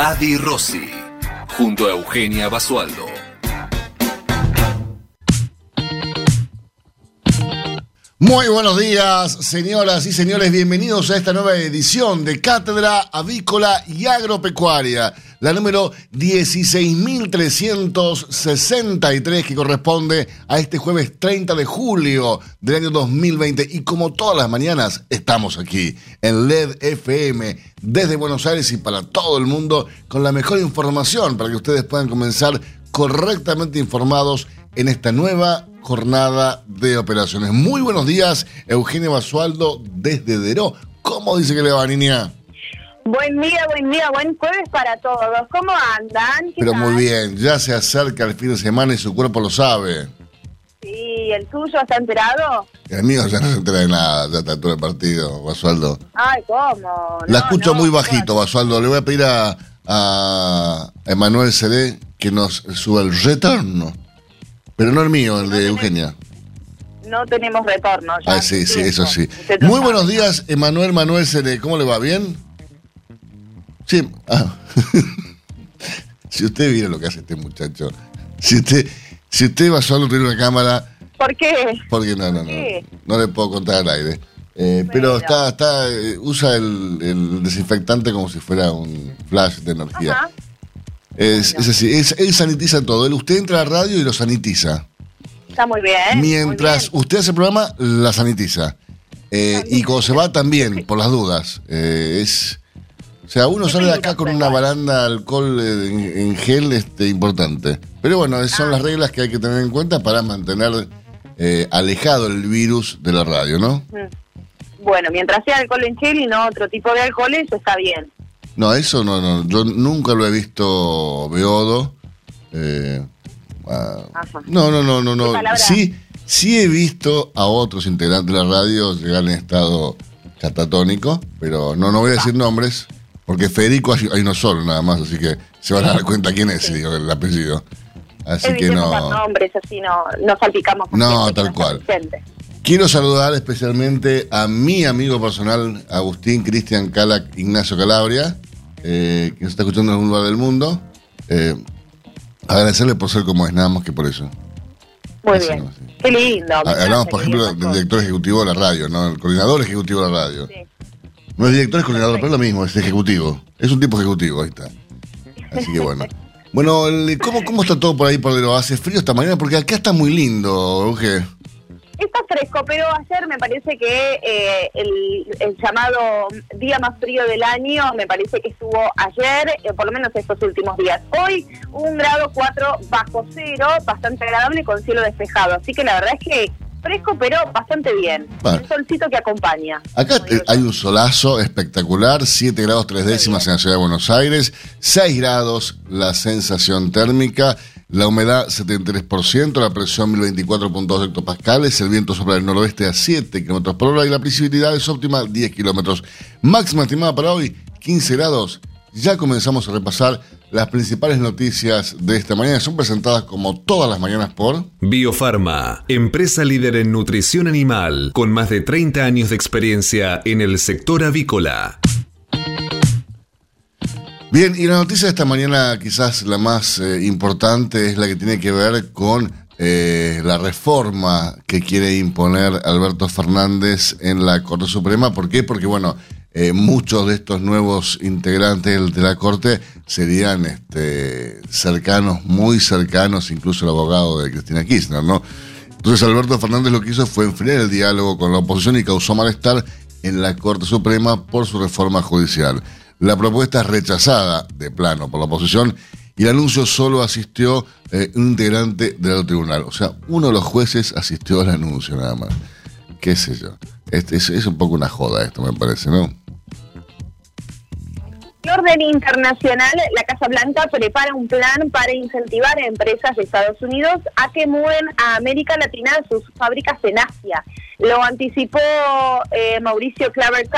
Adi Rossi, junto a Eugenia Basualdo. Muy buenos días, señoras y señores. Bienvenidos a esta nueva edición de Cátedra Avícola y Agropecuaria, la número 16.363, que corresponde a este jueves 30 de julio del año 2020. Y como todas las mañanas, estamos aquí en LED FM desde Buenos Aires y para todo el mundo con la mejor información para que ustedes puedan comenzar correctamente informados en esta nueva jornada de operaciones. Muy buenos días, Eugenio Basualdo desde Deró. ¿Cómo dice que le va, niña? Buen día, buen día, buen jueves para todos. ¿Cómo andan? Pero muy bien, ya se acerca el fin de semana y su cuerpo lo sabe. Sí, ¿el tuyo está enterado? El mío ya no se entera de nada, ya está todo el partido, Basualdo. Ay, ¿cómo? La escucho muy bajito, Basualdo. Le voy a pedir a, a Emanuel Cedé que nos suba el retorno. Pero no el mío, el de Eugenia. No tenemos retorno. Ya ah, sí, sí, eso sí. Muy buenos días, Emanuel Manuel Cere. ¿Cómo le va? ¿Bien? Sí. Ah. si usted viera lo que hace este muchacho. Si usted, si usted va solo a tener una cámara. ¿Por qué? Porque no, no, no. No le puedo contar al aire. Eh, pero está, está, eh, usa el, desinfectante como si fuera un flash de energía. Ajá. Es, así, él sanitiza todo. Él, usted entra a la radio y lo sanitiza. Está muy bien. Mientras usted hace el programa, la sanitiza. Eh, y cuando se va también, por las dudas. Eh, es, o sea, uno sale de acá con una baranda de alcohol en, gel este, importante. Pero bueno, son ah. las reglas que hay que tener en cuenta para mantener eh, alejado el virus de la radio, ¿no? Mm. Bueno, mientras sea alcohol en gel y no otro tipo de alcohol, eso está bien. No, eso no, no. Yo nunca lo he visto Beodo. Eh, ah, no, no, no, no, no. Sí, sí he visto a otros integrantes de la radio llegar en estado catatónico, pero no, no voy a decir nombres, porque Federico hay, uno solo nada más, así que se van a dar cuenta quién es digo, el apellido. Así que no. nombres, así no, no salpicamos. No, tal cual. Quiero saludar especialmente a mi amigo personal, Agustín Cristian Calac Ignacio Calabria, eh, que nos está escuchando en algún lugar del mundo. Eh, agradecerle por ser como es, nada más que por eso. Muy bien. Qué lindo. Hablamos, por ejemplo, del director ejecutivo de la radio, ¿no? El coordinador ejecutivo de la radio. Sí. No es director, es coordinador, pero es lo mismo, es ejecutivo. Es un tipo ejecutivo, ahí está. Así que bueno. Bueno, ¿cómo, ¿cómo está todo por ahí lo ¿Hace frío esta mañana? Porque acá está muy lindo, ¿qué? Está fresco, pero ayer me parece que eh, el, llamado día más frío del año, me parece que estuvo ayer, eh, por lo menos estos últimos días. Hoy un grado 4 bajo cero, bastante agradable con cielo despejado. Así que la verdad es que fresco, pero bastante bien. Un solcito que acompaña. Acá hay un solazo espectacular, 7 grados 3 décimas en la ciudad de Buenos Aires, 6 grados la sensación térmica. La humedad 73%, la presión 1024.2 hectopascales, el viento sopla del noroeste a 7 kilómetros por hora y la visibilidad es óptima 10 kilómetros. Máxima estimada para hoy 15 grados. Ya comenzamos a repasar las principales noticias de esta mañana. Son presentadas como todas las mañanas por Biofarma, empresa líder en nutrición animal, con más de 30 años de experiencia en el sector avícola. Bien, y la noticia de esta mañana quizás la más eh, importante es la que tiene que ver con eh, la reforma que quiere imponer Alberto Fernández en la Corte Suprema. ¿Por qué? Porque, bueno, eh, muchos de estos nuevos integrantes de la Corte serían este, cercanos, muy cercanos, incluso el abogado de Cristina Kirchner, ¿no? Entonces Alberto Fernández lo que hizo fue enfriar el diálogo con la oposición y causó malestar en la Corte Suprema por su reforma judicial. La propuesta es rechazada de plano por la oposición y el anuncio solo asistió eh, un integrante del tribunal. O sea, uno de los jueces asistió al anuncio nada más. ¿Qué sé yo? Este, es, un poco una joda esto, me parece, ¿no? orden internacional, la Casa Blanca prepara un plan para incentivar a empresas de Estados Unidos a que mueven a América Latina sus fábricas en Asia. Lo anticipó eh, Mauricio Claver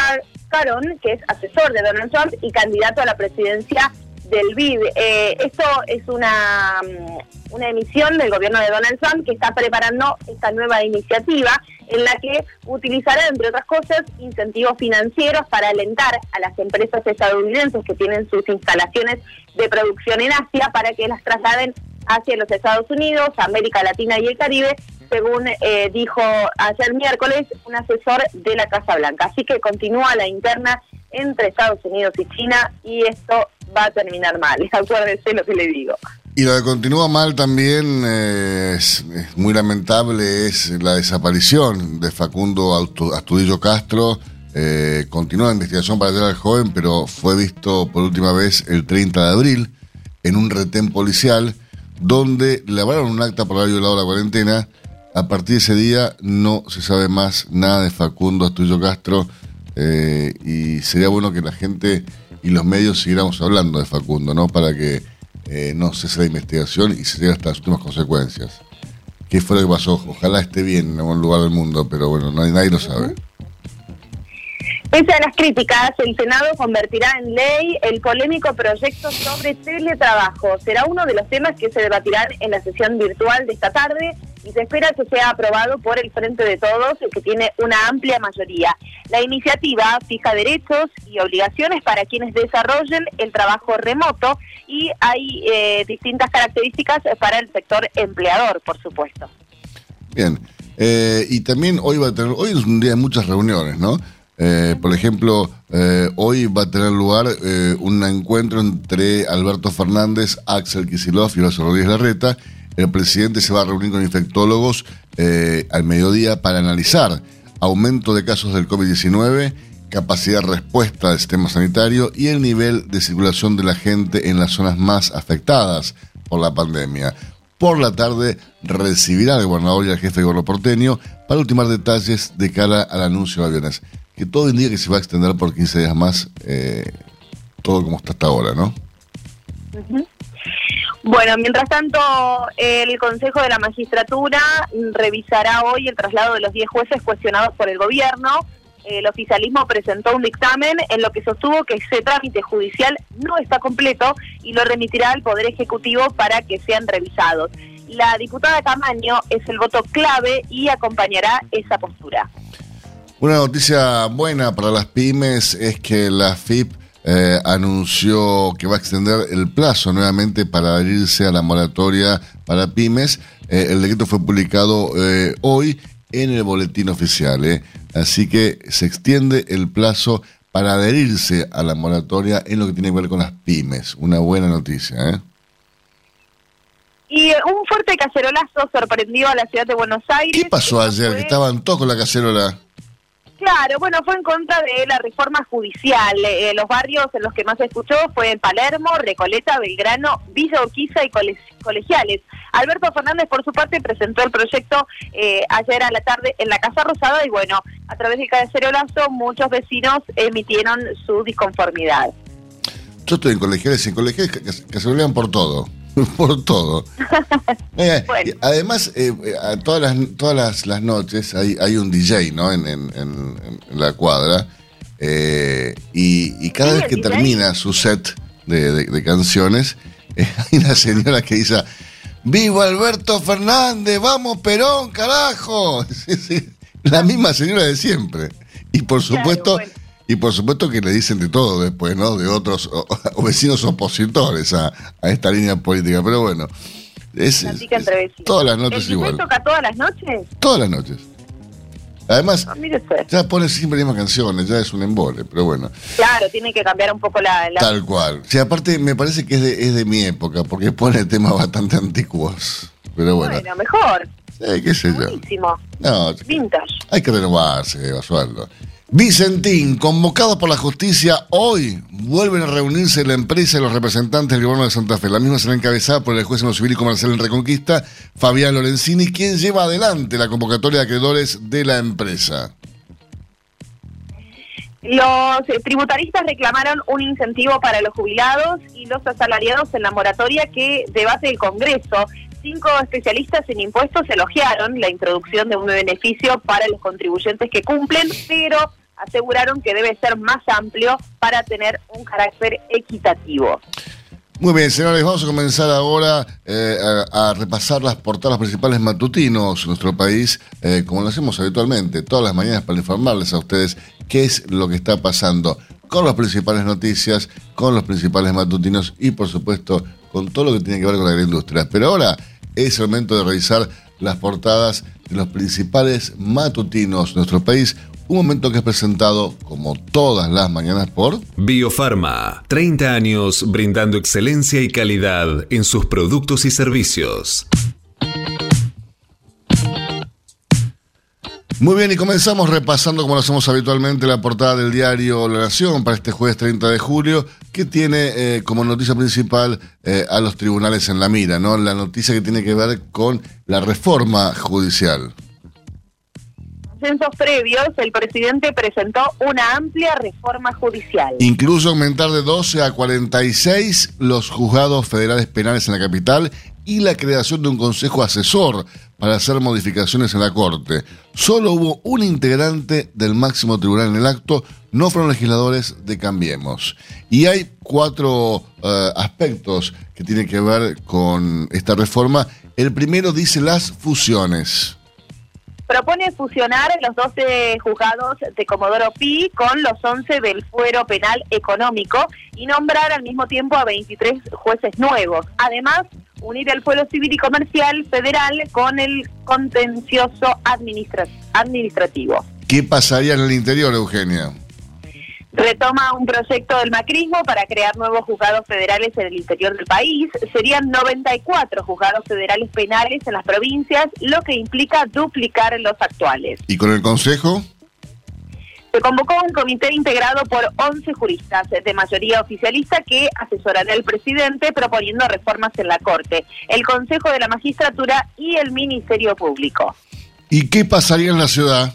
Caron, que es asesor de Donald Trump y candidato a la presidencia del BID. Eh, esto es una, mm, una emisión del gobierno de Donald Trump que está preparando esta nueva iniciativa en la que utilizará, entre otras cosas, incentivos financieros para alentar a las empresas estadounidenses que tienen sus instalaciones de producción en Asia para que las trasladen hacia los Estados Unidos, América Latina y el Caribe, según eh, dijo ayer miércoles un asesor de la Casa Blanca. Así que continúa la interna entre Estados Unidos y China y esto va a terminar mal. Acuérdense lo que le digo. Y lo que continúa mal también eh, es, muy lamentable es la desaparición de Facundo Astudillo Castro. Eh, continúa la investigación para hallar al joven, pero fue visto por última vez el 30 de abril en un retén policial donde le un acta por haber violado la cuarentena. A partir de ese día no se sabe más nada de Facundo Astudillo Castro eh, y sería bueno que la gente y los medios siguiéramos hablando de Facundo, ¿no? Para que eh, no cese la investigación y se llegue hasta las últimas consecuencias. ¿Qué fue lo que pasó? Ojalá esté bien en algún lugar del mundo, pero bueno, nadie, nadie lo sabe. Pese a las críticas, el Senado convertirá en ley el polémico proyecto sobre teletrabajo. Será uno de los temas que se debatirán en la sesión virtual de esta tarde y se espera que sea aprobado por el Frente de Todos, que tiene una amplia mayoría. La iniciativa fija derechos y obligaciones para quienes desarrollen el trabajo remoto y hay eh, distintas características para el sector empleador, por supuesto. Bien, eh, y también hoy va a tener, hoy es un día de muchas reuniones, ¿no? Eh, por ejemplo, hoy va a tener lugar un encuentro entre Alberto Fernández, Axel Kisilov y Horacio Rodríguez Larreta el presidente se va a reunir con infectólogos eh, al mediodía para analizar aumento de casos del COVID-19, capacidad de respuesta del sistema sanitario y el nivel de circulación de la gente en las zonas más afectadas por la pandemia. Por la tarde recibirá al gobernador y al jefe de gobierno porteño para ultimar detalles de cara al anuncio de aviones, que todo indica que se va a extender por 15 días más, eh, todo como está hasta ahora, ¿no? Bueno, mientras tanto, el Consejo de la Magistratura revisará hoy el traslado de los 10 jueces cuestionados por el gobierno. El oficialismo presentó un dictamen en lo que sostuvo que ese trámite judicial no está completo y lo remitirá al Poder Ejecutivo para que sean revisados. La diputada Camaño es el voto clave y acompañará esa postura. Una noticia buena para las pymes es que la FIP eh, anunció que va a extender el plazo nuevamente para adherirse a la moratoria para pymes. Eh, el decreto fue publicado eh, hoy en el boletín oficial, así que se extiende el plazo para adherirse a la moratoria en lo que tiene que ver con las pymes. Una buena noticia. Y un fuerte cacerolazo sorprendió a la ciudad de Buenos Aires. ¿Qué pasó ayer? Que estaban todos con la cacerola. Claro, bueno, fue en contra de la reforma judicial. Eh, los barrios en los que más se escuchó fue en Palermo, Recoleta, Belgrano, Villa Urquiza y Colegiales. Alberto Fernández, por su parte, presentó el proyecto eh, ayer a la tarde en la Casa Rosada y bueno, a través del cacerolazo muchos vecinos emitieron su disconformidad. Yo estoy en Colegiales en Colegiales que, se volvían por todo. por todo. Eh, además, eh, todas las, todas las, noches hay, hay un DJ, ¿no? En, en, la cuadra. Eh, y, cada vez que termina su set de, canciones, hay una señora que dice, ¡Viva Alberto Fernández! ¡Vamos Perón, carajo! la misma señora de siempre. Y por supuesto... Y por supuesto que le dicen de todo después, ¿no? De otros vecinos opositores a, esta línea política. Pero bueno, es, todas las noches ¿El igual. toca todas las noches? Todas las noches. Además, ah, ya pone siempre las mismas canciones, ya es un embole, pero bueno. Claro, tiene que cambiar un poco la... Tal cual. Sí, aparte me parece que es de, es de mi época, porque pone temas bastante antiguos. Pero bueno. Bueno, mejor. Sí, qué sé yo. Buenísimo. No, Vintage. Hay que renovarse, Basualdo. Vicentín, convocado por la justicia, hoy vuelven a reunirse la empresa y los representantes del gobierno de Santa Fe. La misma será encabezada por el juez en lo civil y comercial en Reconquista, Fabián Lorenzini, quien lleva adelante la convocatoria de acreedores de la empresa. Los eh, tributaristas reclamaron un incentivo para los jubilados y los asalariados en la moratoria que debate el Congreso. Cinco especialistas en impuestos elogiaron la introducción de un beneficio para los contribuyentes que cumplen, pero aseguraron que debe ser más amplio para tener un carácter equitativo. Muy bien, señores, vamos a comenzar ahora eh, a, repasar las portadas principales matutinos en nuestro país, eh, como lo hacemos habitualmente, todas las mañanas para informarles a ustedes qué es lo que está pasando con las principales noticias, con los principales matutinos y, por supuesto, con todo lo que tiene que ver con la agroindustria. Pero ahora es el momento de revisar las portadas de los principales matutinos de nuestro país. Un momento que es presentado, como todas las mañanas, por Biofarma. 30 años brindando excelencia y calidad en sus productos y servicios. Muy bien, y comenzamos repasando, como lo hacemos habitualmente, la portada del diario La Nación para este jueves 30 de julio, que tiene eh, como noticia principal eh, a los tribunales en la mira, ¿no? La noticia que tiene que ver con la reforma judicial. Censos previos, el presidente presentó una amplia reforma judicial. Incluso aumentar de 12 a 46 los juzgados federales penales en la capital y la creación de un consejo asesor para hacer modificaciones en la Corte. Solo hubo un integrante del máximo tribunal en el acto, no fueron legisladores de Cambiemos. Y hay cuatro uh, aspectos que tienen que ver con esta reforma. El primero dice las fusiones propone fusionar los 12 juzgados de Comodoro Pi con los 11 del fuero penal económico y nombrar al mismo tiempo a 23 jueces nuevos. Además, unir el fuero civil y comercial federal con el contencioso administra administrativo. ¿Qué pasaría en el interior, Eugenia? Retoma un proyecto del macrismo para crear nuevos juzgados federales en el interior del país. Serían 94 juzgados federales penales en las provincias, lo que implica duplicar los actuales. ¿Y con el Consejo? Se convocó un comité integrado por 11 juristas de mayoría oficialista que asesorará al presidente proponiendo reformas en la Corte, el Consejo de la Magistratura y el Ministerio Público. ¿Y qué pasaría en la ciudad?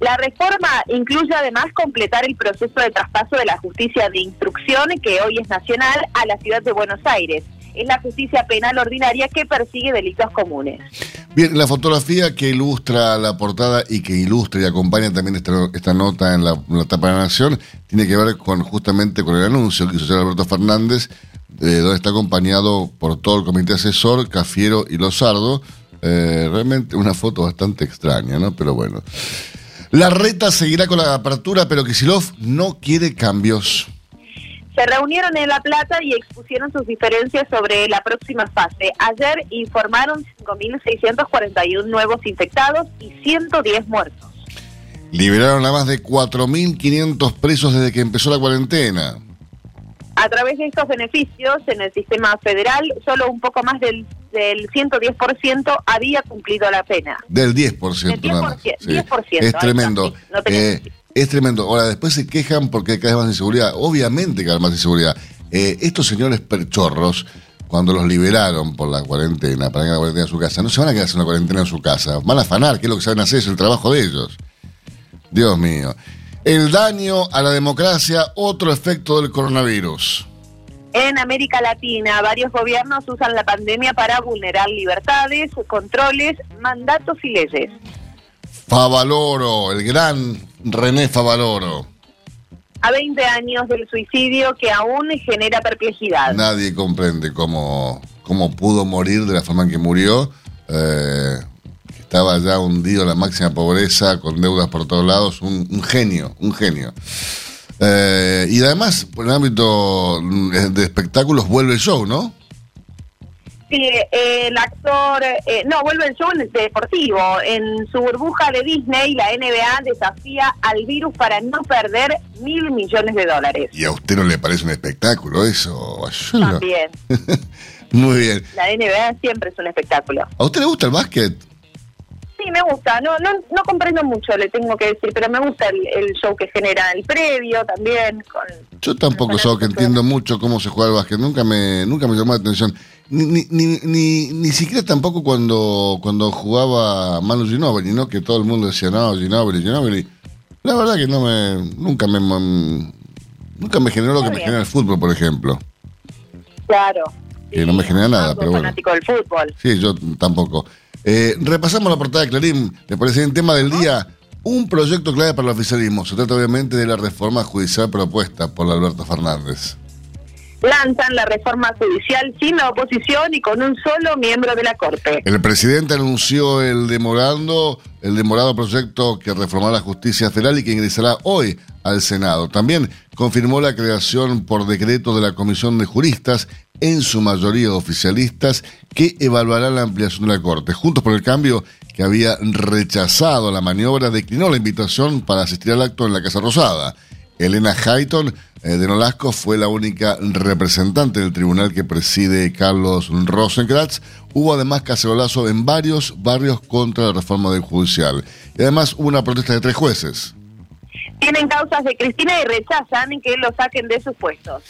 La reforma incluye además completar el proceso de traspaso de la justicia de instrucción, que hoy es nacional, a la ciudad de Buenos Aires. Es la justicia penal ordinaria que persigue delitos comunes. Bien, la fotografía que ilustra la portada y que ilustra y acompaña también esta, esta nota en la, en tapa de la Nación tiene que ver con justamente con el anuncio que hizo Alberto Fernández, eh, donde está acompañado por todo el comité asesor, Cafiero y Lozardo. Eh, realmente una foto bastante extraña, ¿no? Pero bueno. La reta seguirá con la apertura, pero Kisilov no quiere cambios. Se reunieron en La Plata y expusieron sus diferencias sobre la próxima fase. Ayer informaron 5.641 nuevos infectados y 110 muertos. Liberaron a más de 4.500 presos desde que empezó la cuarentena. A través de estos beneficios en el sistema federal, solo un poco más del, del 110% había cumplido la pena. Del 10%. Del 10%, nada más. Sí. 10% Es tremendo. No Eh, es tremendo. Ahora, después se quejan porque hay cada vez más inseguridad. Obviamente que hay más inseguridad. Eh, estos señores perchorros, cuando los liberaron por la cuarentena, para que la cuarentena en su casa, no se van a quedar haciendo una cuarentena en su casa. Van a afanar, que es lo que saben hacer, es el trabajo de ellos. Dios mío. El daño a la democracia, otro efecto del coronavirus. En América Latina, varios gobiernos usan la pandemia para vulnerar libertades, controles, mandatos y leyes. Favaloro, el gran René Favaloro. A 20 años del suicidio que aún genera perplejidad. Nadie comprende cómo, cómo pudo morir de la forma en que murió. Eh, estaba ya hundido en la máxima pobreza, con deudas por todos lados. Un, un genio, un genio. Eh, y además, por el ámbito de espectáculos, vuelve el show, ¿no? Sí, eh, el actor, eh, no, vuelve el show en el deportivo. En su burbuja de Disney, la NBA desafía al virus para no perder mil millones de dólares. ¿Y a usted no le parece un espectáculo eso? También. Muy bien. La NBA siempre es un espectáculo. ¿A usted le gusta el básquet? Sí, me gusta. No, no, no comprendo mucho, le tengo que decir, pero me gusta el, el show que genera el previo también. Con, Yo tampoco soy que entiendo mucho cómo se juega el básquet. Nunca me, nunca me llamó la atención. Ni, ni, ni, ni, ni siquiera tampoco cuando, cuando jugaba Manu Ginóbili, ¿no? Que todo el mundo decía, no, Ginóbili, Ginóbili. La verdad que no me, nunca me, nunca me generó lo que me genera el fútbol, por ejemplo. Claro. Que no me genera nada, pero bueno. fanático del fútbol. Sí, yo tampoco. Eh, repasamos la portada de Clarín. Me parece en tema del día un proyecto clave para el oficialismo. Se trata obviamente de la reforma judicial propuesta por Alberto Fernández lanzan la reforma judicial sin la oposición y con un solo miembro de la Corte. El presidente anunció el demorando, el demorado proyecto que reformará la justicia federal y que ingresará hoy al Senado. También confirmó la creación por decreto de la Comisión de Juristas, en su mayoría oficialistas, que evaluará la ampliación de la Corte. Juntos por el Cambio, que había rechazado la maniobra, declinó la invitación para asistir al acto en la Casa Rosada. Elena Hayton de Nolasco fue la única representante del tribunal que preside Carlos Rosenkratz. Hubo además cacerolazo en varios barrios contra la reforma del judicial. Y además hubo una protesta de tres jueces. Tienen causas de Cristina y rechazan que lo saquen de sus puestos.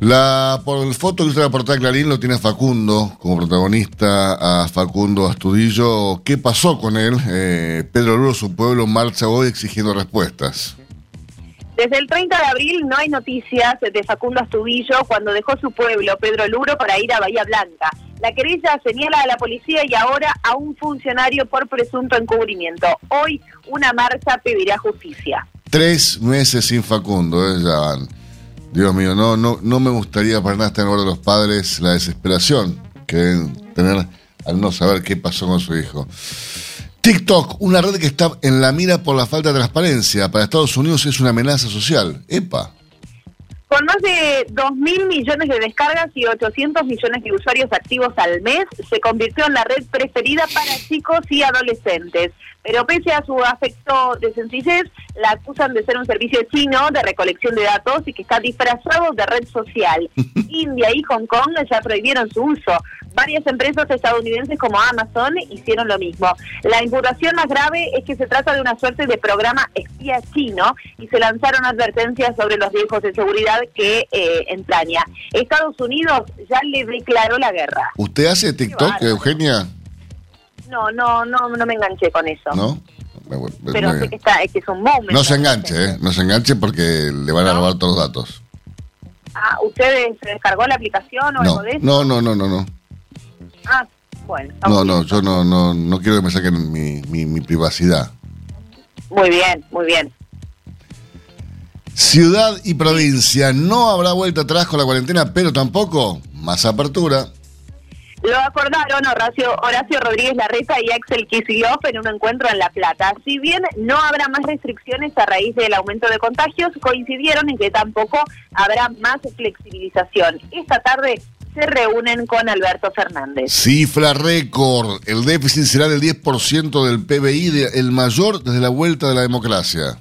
La por el foto que usted la portada Clarín lo tiene Facundo como protagonista a Facundo Astudillo. ¿Qué pasó con él? Eh, Pedro Luro, su pueblo, marcha hoy exigiendo respuestas. Desde el 30 de abril no hay noticias de Facundo Astudillo cuando dejó su pueblo, Pedro Luro, para ir a Bahía Blanca. La querella señala a la policía y ahora a un funcionario por presunto encubrimiento. Hoy una marcha pedirá justicia. Tres meses sin Facundo, ¿eh? ya van. Dios mío, no, no, no me gustaría para nada en de los padres la desesperación que deben tener al no saber qué pasó con su hijo. TikTok, una red que está en la mira por la falta de transparencia. Para Estados Unidos es una amenaza social. ¡Epa! Con más de 2.000 millones de descargas y 800 millones de usuarios activos al mes, se convirtió en la red preferida para chicos y adolescentes. Pero pese a su afecto de sencillez, la acusan de ser un servicio chino de recolección de datos y que está disfrazado de red social. India y Hong Kong ya prohibieron su uso. Varias empresas estadounidenses como Amazon hicieron lo mismo. La imputación más grave es que se trata de una suerte de programa espía chino y se lanzaron advertencias sobre los riesgos de seguridad que eh, entraña. Estados Unidos ya le declaró la guerra. ¿Usted hace TikTok, Eugenia? No, no, no, no me enganché con eso. ¿No? Pero sé que, está, es que es un momento. No se enganche, ¿eh? No se enganche porque le van a robar todos los datos. Ah, ¿usted se descargó la aplicación o algo de eso? No, no, no, no, no. Ah, bueno. No, no, yo no, no, no quiero que me saquen mi, mi, privacidad. Muy bien, muy bien. Ciudad y provincia, no habrá vuelta atrás con la cuarentena, pero tampoco más apertura. Lo acordaron Horacio, Horacio Rodríguez Larreta y Axel Kicillof en un encuentro en La Plata. Si bien no habrá más restricciones a raíz del aumento de contagios, coincidieron en que tampoco habrá más flexibilización. Esta tarde se reúnen con Alberto Fernández. Cifra récord. El déficit será del 10% del PBI, el mayor desde la vuelta de la democracia.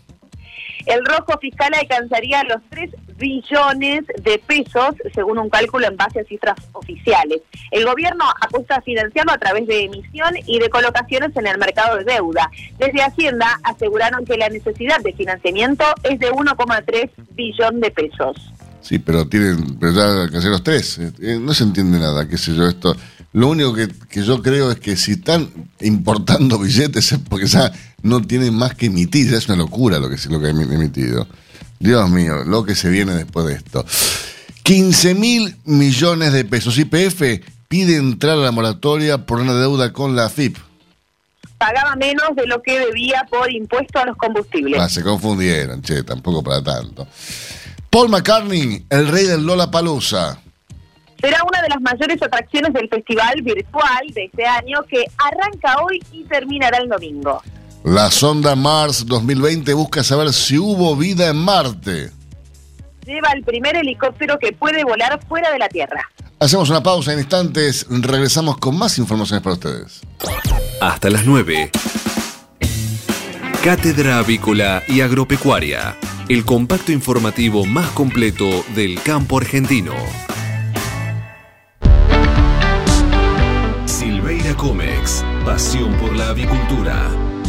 El rojo fiscal alcanzaría los 3 billones de pesos, según un cálculo en base a cifras oficiales. El gobierno apuesta a financiarlo a través de emisión y de colocaciones en el mercado de deuda. Desde Hacienda aseguraron que la necesidad de financiamiento es de 1,3 billón de pesos. Sí, pero tienen, pero ya hacer los tres. Eh, no se entiende nada, qué sé yo, esto. Lo único que, yo creo es que si están importando billetes es porque ya no tienen más que emitir. Es una locura lo que, lo que han emitido. Dios mío, lo que se viene después de esto. 15 mil millones de pesos. IPF pide entrar a la moratoria por una deuda con la AFIP. Pagaba menos de lo que debía por impuesto a los combustibles. Ah, se confundieron, che, tampoco para tanto. Paul McCartney, el rey del Lola Palusa. Será una de las mayores atracciones del festival virtual de este año que arranca hoy y terminará el domingo. La sonda Mars 2020 busca saber si hubo vida en Marte. Lleva el primer helicóptero que puede volar fuera de la Tierra. Hacemos una pausa en instantes, regresamos con más informaciones para ustedes. Hasta las 9. Cátedra Avícola y Agropecuaria el compacto informativo más completo del campo argentino. Silveira Comex, pasión por la avicultura.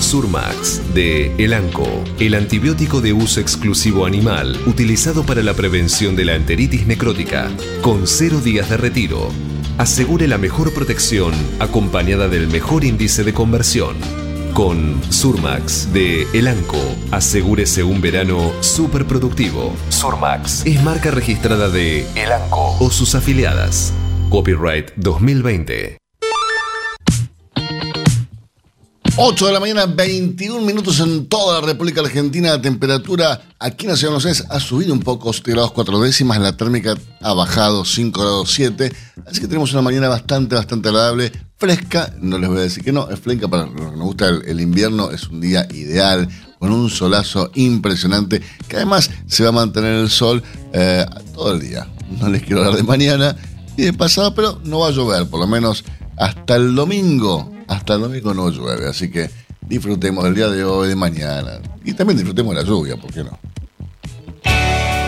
Surmax de Elanco, el antibiótico de uso exclusivo animal utilizado para la prevención de la enteritis necrótica, con cero días de retiro. Asegure la mejor protección acompañada del mejor índice de conversión. Con Surmax de Elanco, asegúrese un verano súper productivo. Surmax es marca registrada de Elanco o sus afiliadas. Copyright 2020. 8 de la mañana, 21 minutos en toda la República Argentina. La temperatura aquí en la ciudad de Buenos ha subido un poco, 7 grados 4 décimas. La térmica ha bajado 5 grados 7. Así que tenemos una mañana bastante, bastante agradable. Fresca, no les voy a decir que no, es fresca para los que nos gusta el, el invierno. Es un día ideal, con un solazo impresionante, que además se va a mantener el sol eh, todo el día. No les quiero hablar de mañana y de pasado, pero no va a llover, por lo menos hasta el domingo hasta el domingo no llueve, así que disfrutemos del día de hoy, de mañana. Y también disfrutemos de la lluvia, ¿por qué no?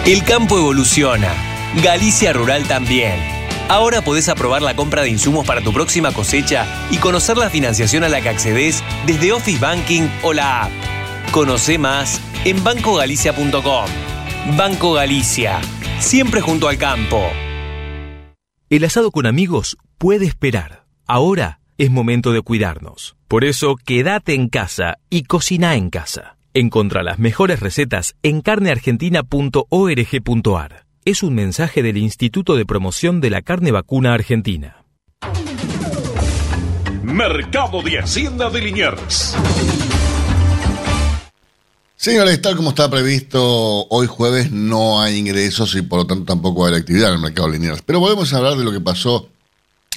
El campo evoluciona. Galicia Rural también. Ahora podés aprobar la compra de insumos para tu próxima cosecha y conocer la financiación a la que accedes desde Office Banking o la app. Conoce más en bancogalicia.com. Banco Galicia. Siempre junto al campo. El asado con amigos puede esperar. Ahora es momento de cuidarnos. Por eso, quédate en casa y cocina en casa. Encontra las mejores recetas en carneargentina.org.ar. Es un mensaje del Instituto de Promoción de la Carne Vacuna Argentina. Mercado de Hacienda de Liniers. Señores, tal como está previsto, hoy jueves no hay ingresos y por lo tanto tampoco hay actividad en el mercado de Liniers. Pero volvemos a hablar de lo que pasó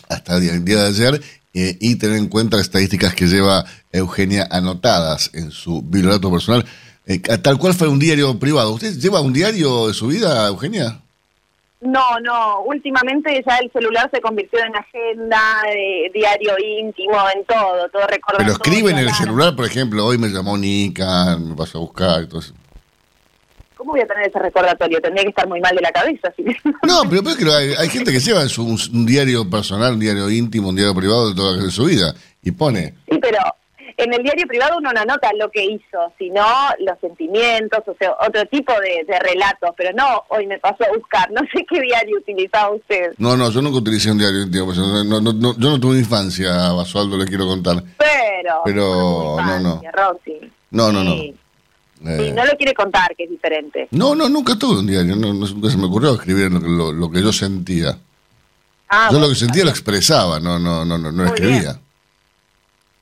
hasta el día, el día de ayer eh, y tener en cuenta las estadísticas que lleva Eugenia anotadas en su biblioteca personal, eh, tal cual fue un diario privado. ¿Usted lleva un diario de su vida, Eugenia? No, no, últimamente ya el celular se convirtió en agenda, de diario íntimo, en todo, todo recordatorio. Pero escribe en el celular, por ejemplo, hoy me llamó Nica, me pasó a buscar eso. ¿Cómo voy a tener ese recordatorio? Tendría que estar muy mal de la cabeza. ¿sí? No, pero, pero es que hay, hay, gente que lleva su, un diario personal, un diario íntimo, un diario privado de toda su vida y pone. Sí, pero en el diario privado uno no anota lo que hizo, sino los sentimientos, o sea, otro tipo de, de, relatos, pero no, hoy me pasó a buscar, no sé qué diario utilizaba usted. No, no, yo nunca utilicé un diario íntimo, pues, no, no, no, yo no tuve infancia, Basualdo, le quiero contar. Pero, pero no, no. Rosy. No, no, no. Sí. Sí, no lo quiere contar, que es diferente. No, no, nunca tuve un diario. No, no, nunca se me ocurrió escribir lo, lo, lo que yo sentía. Ah, yo bueno, lo que sentía lo expresaba, no, no, no, no, no escribía.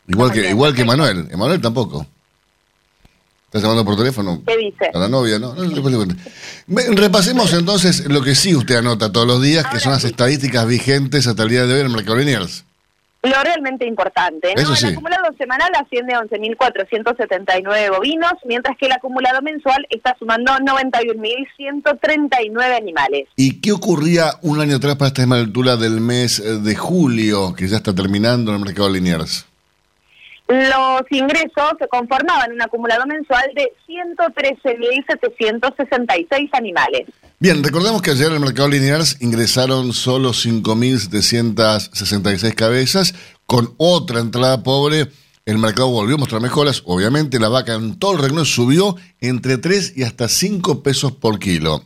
Igual que, igual que. Manuel. Emanuel tampoco. ¿Estás llamando por teléfono? ¿Qué dice? A la novia, ¿no? No. Ve, Repasemos entonces lo que sí usted anota todos los días, que son las sí. estadísticas vigentes hasta el día de hoy en Mercado. Lo realmente importante, ¿no? Sí. El acumulado semanal asciende a 11.479 bovinos, mientras que el acumulado mensual está sumando 91.139 animales. ¿Y qué ocurría un año atrás para esta misma altura del mes eh, de julio, que ya está terminando en el Mercado Liniers? Los ingresos se conformaban un acumulado mensual de 113.766 animales. Bien, recordemos que ayer en el mercado Liniers ingresaron solo 5.766 cabezas. Con otra entrada pobre, el mercado volvió a mostrar mejoras. Obviamente, la vaca en todo el reino subió entre 3 y hasta 5 pesos por kilo.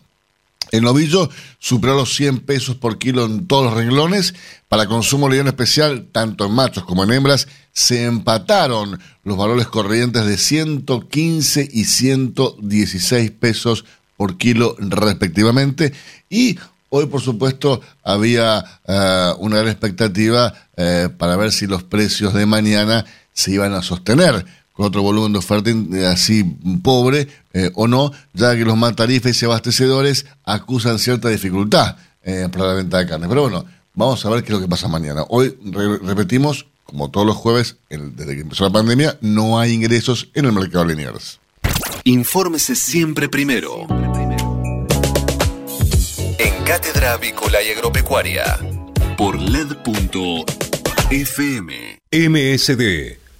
El novillo superó los 100 pesos por kilo en todos los renglones. Para consumo león especial, tanto en machos como en hembras, se empataron los valores corrientes de 115 y 116 pesos por kilo respectivamente. Y hoy, por supuesto, había eh, una gran expectativa eh, para ver si los precios de mañana se iban a sostener con otro volumen de oferta eh, así pobre eh, o no, ya que los matarifes y abastecedores acusan cierta dificultad eh, para la venta de carne. Pero bueno, vamos a ver qué es lo que pasa mañana. Hoy repetimos, como todos los jueves, desde que empezó la pandemia, no hay ingresos en el mercado de Liniers. Infórmese siempre primero. En Cátedra Avícola y Agropecuaria. Por LED.fm. MSD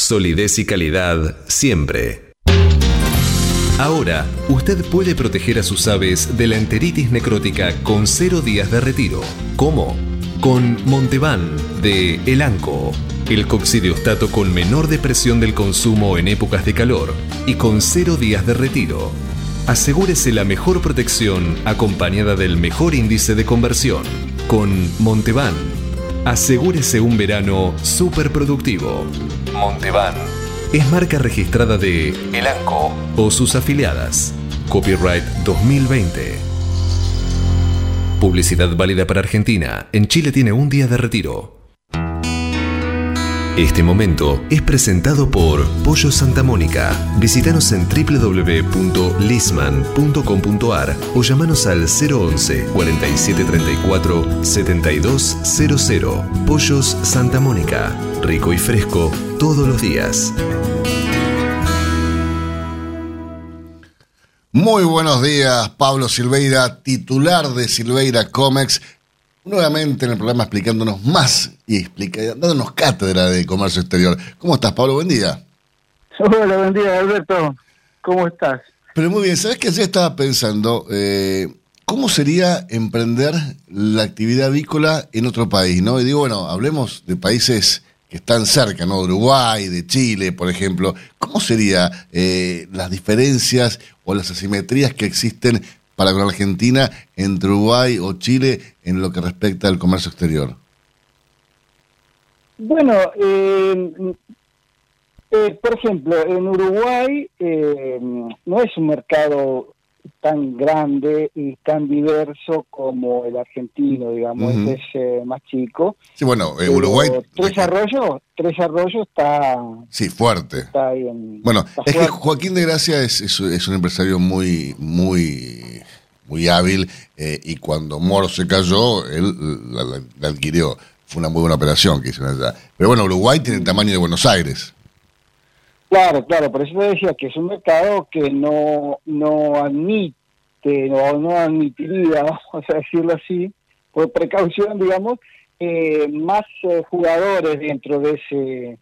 Solidez y calidad siempre. Ahora, usted puede proteger a sus aves de la enteritis necrótica con cero días de retiro. ¿Cómo? Con Montevan de Elanco, el coccidiostato con menor depresión del consumo en épocas de calor y con cero días de retiro. Asegúrese la mejor protección acompañada del mejor índice de conversión. Con Montevan, asegúrese un verano súper productivo. Montevan es marca registrada de Elanco o sus afiliadas. Copyright 2020. Publicidad válida para Argentina. En Chile tiene un día de retiro. Este momento es presentado por Pollo Santa Mónica. Visítanos en www.lisman.com.ar o llamanos al 011 4734 7200. Pollos Santa Mónica. Rico y fresco todos los días. Muy buenos días, Pablo Silveira, titular de Silveira Comex, nuevamente en el programa explicándonos más y explica, dándonos cátedra de comercio exterior. ¿Cómo estás, Pablo? Buen día. Hola, buen día, Alberto. ¿Cómo estás? Pero muy bien, ¿sabes qué? Ayer estaba pensando, eh, ¿cómo sería emprender la actividad avícola en otro país? ¿no? Y digo, bueno, hablemos de países que están cerca, ¿no? De Uruguay, de Chile, por ejemplo. ¿Cómo serían eh, las diferencias o las asimetrías que existen para con Argentina entre Uruguay o Chile en lo que respecta al comercio exterior? Bueno, eh, eh, por ejemplo, en Uruguay no es un mercado tan grande y tan diverso como el argentino, digamos, es eh, más chico. Sí, bueno, eh, Uruguay... Tres Arroyos, Tres Arroyos está... Sí, fuerte. Está ahí en, bueno, es que Joaquín de Gracia es, es, un empresario muy, muy, muy hábil eh, y cuando Moro se cayó, él la, adquirió. Fue una muy buena operación que hizo allá. Pero bueno, Uruguay tiene el tamaño de Buenos Aires. Claro, claro, por eso te decía que es un mercado que no, no admite, no, no admitiría, vamos a decirlo así, por precaución, digamos, eh, más eh, jugadores dentro de ese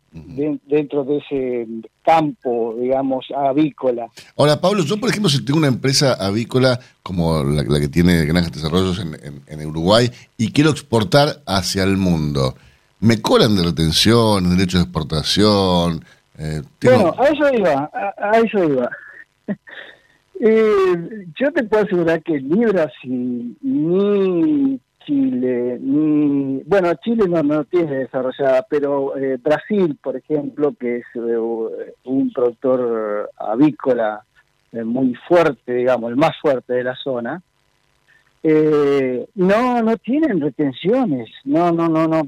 dentro de ese campo, digamos, avícola. Ahora, Pablo, yo por ejemplo, si tengo una empresa avícola como la, que tiene grandes desarrollos en, en, Uruguay y quiero exportar hacia el mundo, ¿me cobran de retención, derechos de exportación? Eh, bueno, a eso iba, a, eso iba. Eh, yo te puedo asegurar que ni Brasil, ni Chile, ni... Bueno, Chile no, no tiene desarrollada, pero eh, Brasil, por ejemplo, que es un productor avícola muy fuerte, digamos, el más fuerte de la zona, Eh, no, no tienen retenciones, no, no, no, no,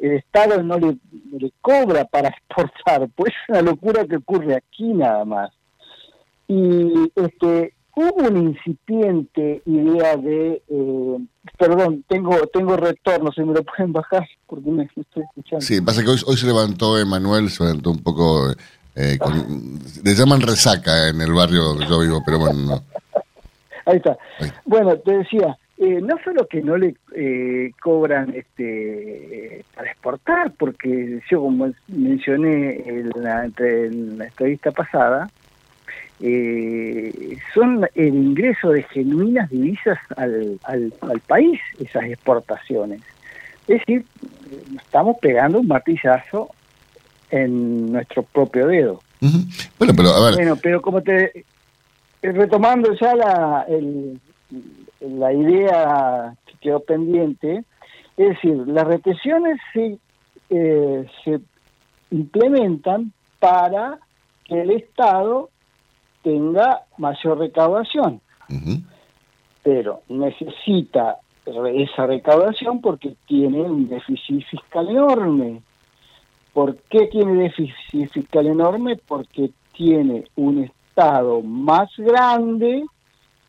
el Estado no le, le cobra para exportar, pues es una locura que ocurre aquí nada más. Y este, hubo una incipiente idea de, eh, perdón, tengo tengo retorno, si me lo pueden bajar porque me estoy escuchando. Sí, pasa que hoy, hoy se levantó Emanuel, se levantó un poco, eh, con- le llaman resaca en el barrio donde yo vivo, pero bueno, no. Ahí está. Ahí. Bueno, te decía, eh, no solo que no le eh, cobran este para exportar, porque yo como mencioné en la, entre- en la entrevista pasada, eh, son el ingreso de genuinas divisas al, al, al país, esas exportaciones. Es decir, estamos pegando un martillazo en nuestro propio dedo. Bueno, pero a ver, Bueno, pero como te... eh, Retomando ya la, el- la idea que quedó pendiente, es decir, las retenciones se, eh, se implementan para que el Estado tenga mayor recaudación, pero necesita esa recaudación porque tiene un déficit fiscal enorme. ¿Por qué tiene déficit fiscal enorme? Porque tiene un Estado más grande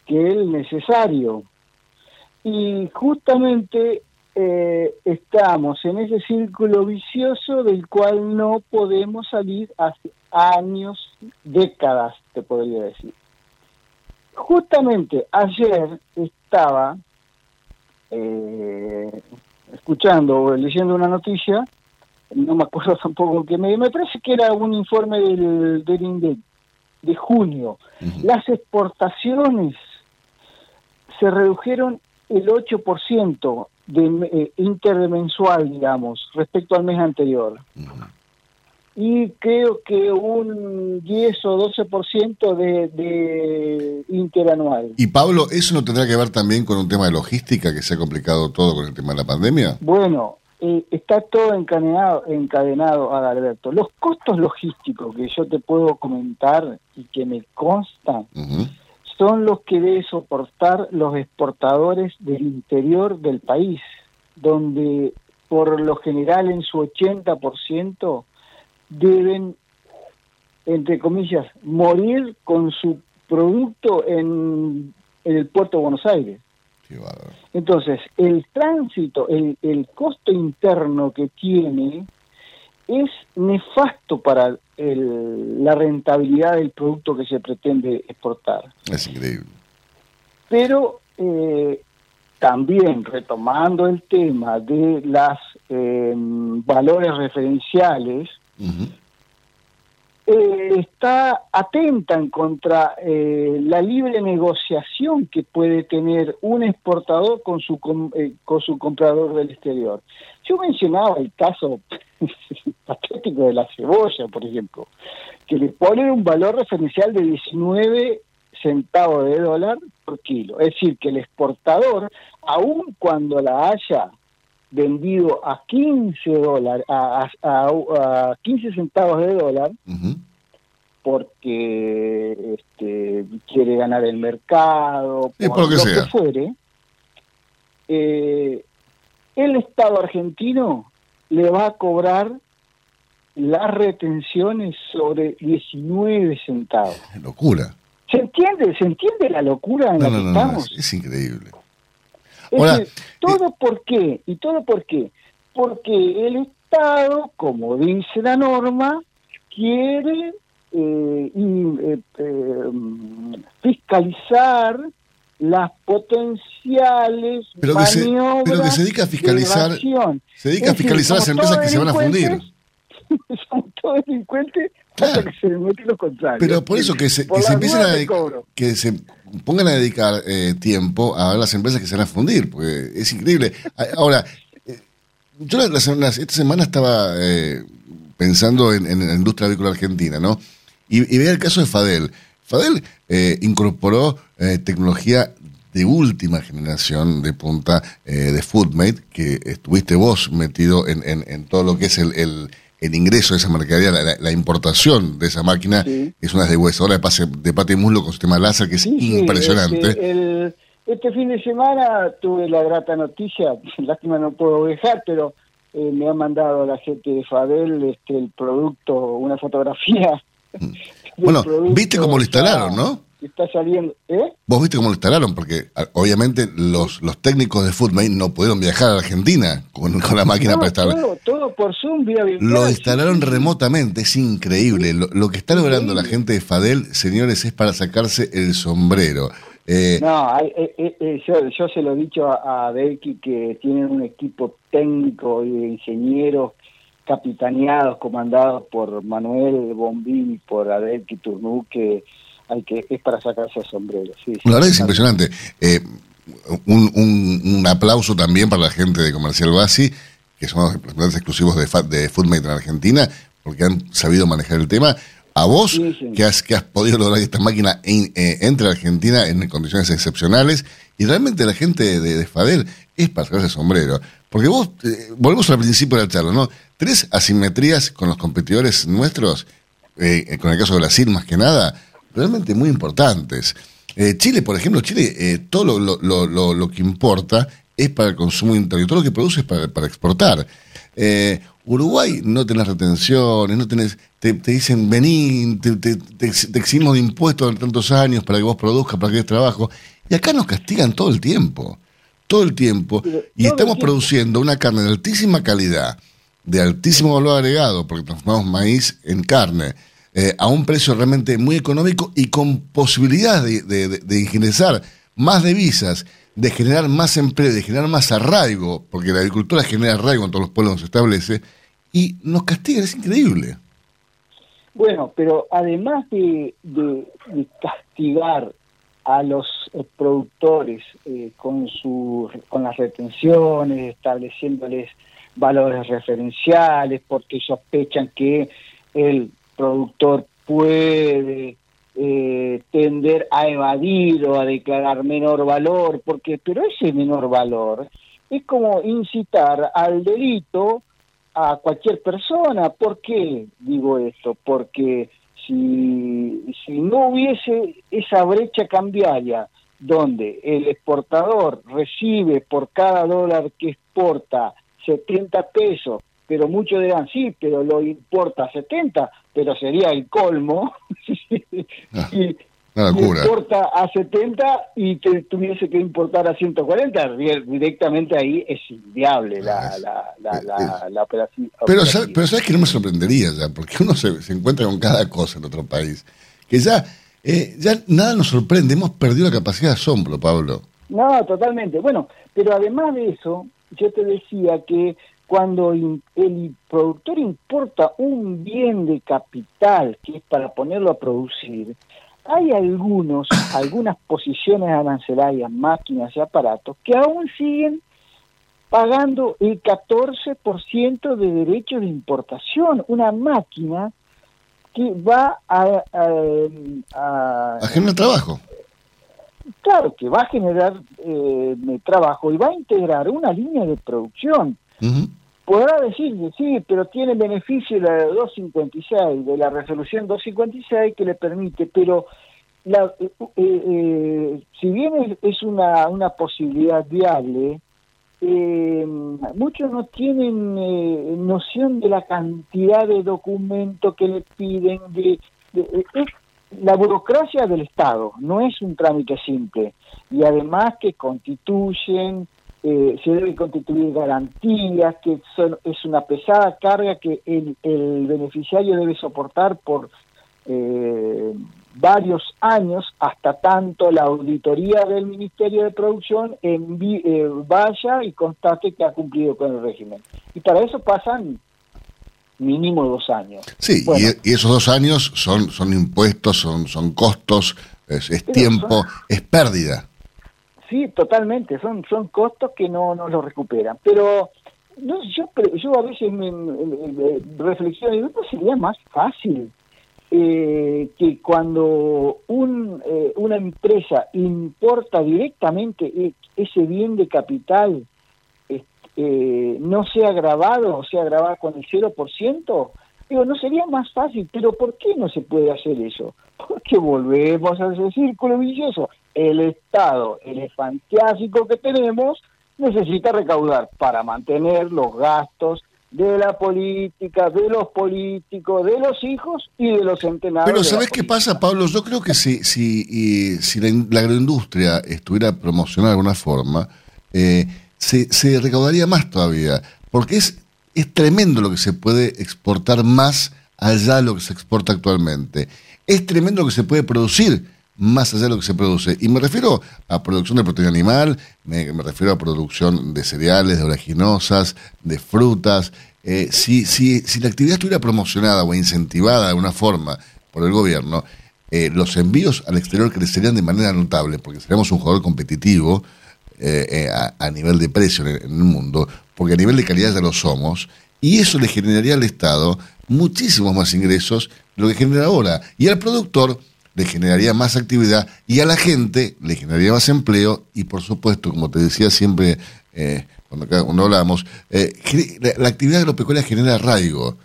que el necesario. Y justamente eh, estamos en ese círculo vicioso del cual no podemos salir hace años, décadas, te podría decir. Justamente ayer estaba eh, escuchando o leyendo una noticia, no me acuerdo tampoco me, me parece que era un informe del, del INDEC de junio. Las exportaciones se redujeron el 8% de, eh, intermensual, digamos, respecto al mes anterior. Y creo que un 10 o 12% de, de interanual. Y Pablo, ¿eso no tendrá que ver también con un tema de logística que se ha complicado todo con el tema de la pandemia? Bueno, eh, está todo encadenado, encadenado a Alberto. Los costos logísticos que yo te puedo comentar y que me constan son los que deben soportar los exportadores del interior del país, donde por lo general en su 80% deben, entre comillas, morir con su producto en, en el puerto de Buenos Aires. Entonces, el tránsito, el, el costo interno que tiene es nefasto para el- la rentabilidad del producto que se pretende exportar. Es increíble. Pero eh, también retomando el tema de las eh, valores referenciales, Ujú. eh, está contra eh, la libre negociación que puede tener un exportador con su com- eh, con su comprador del exterior. Yo mencionaba el caso patético de la cebolla, por ejemplo, que le ponen un valor referencial de 19 centavos de dólar por kilo. Es decir, que el exportador, aun cuando la haya vendido a 15 dólares, a, a- a- a 15 centavos de dólar, porque este, quiere ganar el mercado, por lo que sea. fuere, eh, el Estado argentino le va a cobrar las retenciones sobre 19 centavos. Locura. ¿Se entiende? ¿Se entiende la locura en No, la que no, no, estamos? es, es increíble. Es decir, ¿todo por qué? ¿Y todo por qué? Porque el Estado, como dice la norma, quiere eh, eh, eh, fiscalizar las potenciales Pero que se- pero que se dedica a de fiscalizar-. Se dedica a fiscalizar las empresas que se van a fundir. Somos todos delincuentes hasta que se demuestre lo contrario. Pero por eso que se, que se las empiecen a que se pongan a dedicar eh, tiempo a las empresas que se van a fundir, porque es increíble. A- Ahora, eh, yo la- la esta semana estaba eh, pensando en, la industria avícola argentina, ¿no? Y, y veía el caso de Fadel. Fadel eh, incorporó eh, tecnología de última generación de punta de Foodmate, que estuviste vos metido en, en- en todo lo que es el, el- el ingreso de esa mercadería, la, importación de esa máquina, Sí. es una deshuesadora de, pase, de pate y muslo con sistema láser que es Sí, impresionante. este, el, Este fin de semana tuve la grata noticia, lástima no puedo dejar, pero eh, me ha mandado la gente de Fadel este, el producto, una fotografía. del Bueno, viste cómo lo instalaron, ¿no? Que Está saliendo, ¿eh? Vos viste cómo lo instalaron, porque a- obviamente los, los técnicos de Footmate no pudieron viajar a Argentina con, con la máquina No, para instalar. todo, todo por Zoom, vía virtual. Lo instalaron sí, remotamente, es increíble. Lo, lo que está logrando la gente de Fadel, señores, es para sacarse el sombrero. Eh, No, hay- eh, eh, eh, yo, yo se lo he dicho a, a Belki que tienen un equipo técnico y de ingenieros capitaneados, comandados por Manuel Bombín y por Adelki Turnú, que hay que es para sacarse el sombrero. Sí, sí. La verdad es impresionante. Eh, un, un- un aplauso también para la gente de Comercial Basi, que son los representantes exclusivos de, de Foodmate en Argentina, porque han sabido manejar el tema. A vos, Sí, sí. que, has, que has podido lograr que esta máquina en- eh, entre a Argentina en condiciones excepcionales, y realmente la gente de, de Fadel es para sacarse el sombrero. Porque vos, eh, volvemos al principio de la charla, ¿no? Tres asimetrías con los competidores nuestros, eh, con el caso de Brasil más que nada, realmente muy importantes. Eh, Chile, por ejemplo, Chile, eh, todo lo, lo- lo- lo- lo que importa es para el consumo interno, todo lo que produce es para, para exportar. Eh, Uruguay no tenés retenciones, no tenés, te, te dicen vení, te, te, te ex- te eximos de impuestos en tantos años para que vos produzcas, para que des trabajo. Y acá nos castigan todo el tiempo, todo el tiempo. Y todo estamos tiempo. produciendo una carne de altísima calidad, de altísimo valor agregado, porque transformamos maíz en carne, eh, a un precio realmente muy económico y con posibilidad de, de- ingresar más divisas, de generar más empleo, de generar más arraigo, porque la agricultura genera arraigo en todos los pueblos donde se establece, y nos castigan, es increíble. Bueno, pero además de, de- de castigar a los eh, productores eh, con, su, con las retenciones, estableciéndoles valores referenciales, porque sospechan que el productor puede eh, tender a evadir o a declarar menor valor, porque pero ese menor valor es como incitar al delito a cualquier persona. ¿Por qué digo esto? Porque si, si no hubiese esa brecha cambiaria donde el exportador recibe por cada dólar que exporta 70 pesos, pero muchos dirán, sí, pero lo importa a 70, pero sería el colmo. Ah, importa a 70 y te tuviese que importar a 140, di- directamente ahí es inviable la, Ah, la, la, la, la operaci- Pero, operativa. ¿sabes- pero sabes que no me sorprendería ya, porque uno se, se encuentra con cada cosa en otro país, que ya, eh, ya nada nos sorprende, hemos perdido la capacidad de asombro, Pablo. No, totalmente. Bueno, pero además de eso, yo te decía que cuando el productor importa un bien de capital que es para ponerlo a producir, hay algunos, algunas posiciones arancelarias, máquinas y aparatos que aún siguen pagando el 14% de derechos de importación. Una máquina que va a, a- a- A generar trabajo. claro que va a generar eh, trabajo y va a integrar una línea de producción. Podrá decir sí, pero tiene beneficio la de 256, de la resolución 256 que le permite, pero la, eh, eh, si bien es, una, una posibilidad viable, eh, muchos no tienen eh, noción de la cantidad de documentos que le piden, de, de- es la burocracia del Estado, no es un trámite simple, y además que constituyen, eh, se deben constituir garantías, que son, es una pesada carga que el, el beneficiario debe soportar por eh, varios años hasta tanto la auditoría del Ministerio de Producción envi- eh, vaya y constate que ha cumplido con el régimen. Y para eso pasan mínimo dos años. Sí, Bueno. y, y esos dos años son, son impuestos, son, son costos, es, tiempo, son- es pérdida. Sí, totalmente, son son costos que no, no los recuperan. Pero no, yo yo a veces me, reflexiono y digo, ¿no sería más fácil eh, que cuando un, eh, una empresa importa directamente e- ese bien de capital eh, eh, no sea grabado o sea grabado con el 0%? Digo, no sería más fácil, pero ¿por qué no se puede hacer eso? Porque volvemos a ese círculo vicioso. El Estado elefantiásico que tenemos necesita recaudar para mantener los gastos de la política, de los políticos, de los hijos y de los centenarios. Pero ¿sabes qué política. pasa, Pablo? Yo creo que si, si, y si la, in- la agroindustria estuviera promocionada de alguna forma, eh, se, se recaudaría más todavía, porque es, es tremendo lo que se puede exportar más allá de lo que se exporta actualmente. Es tremendo lo que se puede producir más allá de lo que se produce. Y me refiero a producción de proteína animal, me, refiero a producción de cereales, de oleaginosas, de frutas. Eh, si, si, si la actividad estuviera promocionada o incentivada de alguna forma por el gobierno, eh, los envíos al exterior crecerían de manera notable, porque seríamos un jugador competitivo eh, eh, a, a nivel de precio en el, en el mundo, porque a nivel de calidad ya lo somos, y eso le generaría al Estado muchísimos más ingresos de lo que genera ahora. Y al productor le generaría más actividad y a la gente le generaría más empleo y por supuesto, como te decía siempre eh, cuando, hablábamos, eh, la, la actividad agropecuaria genera arraigo.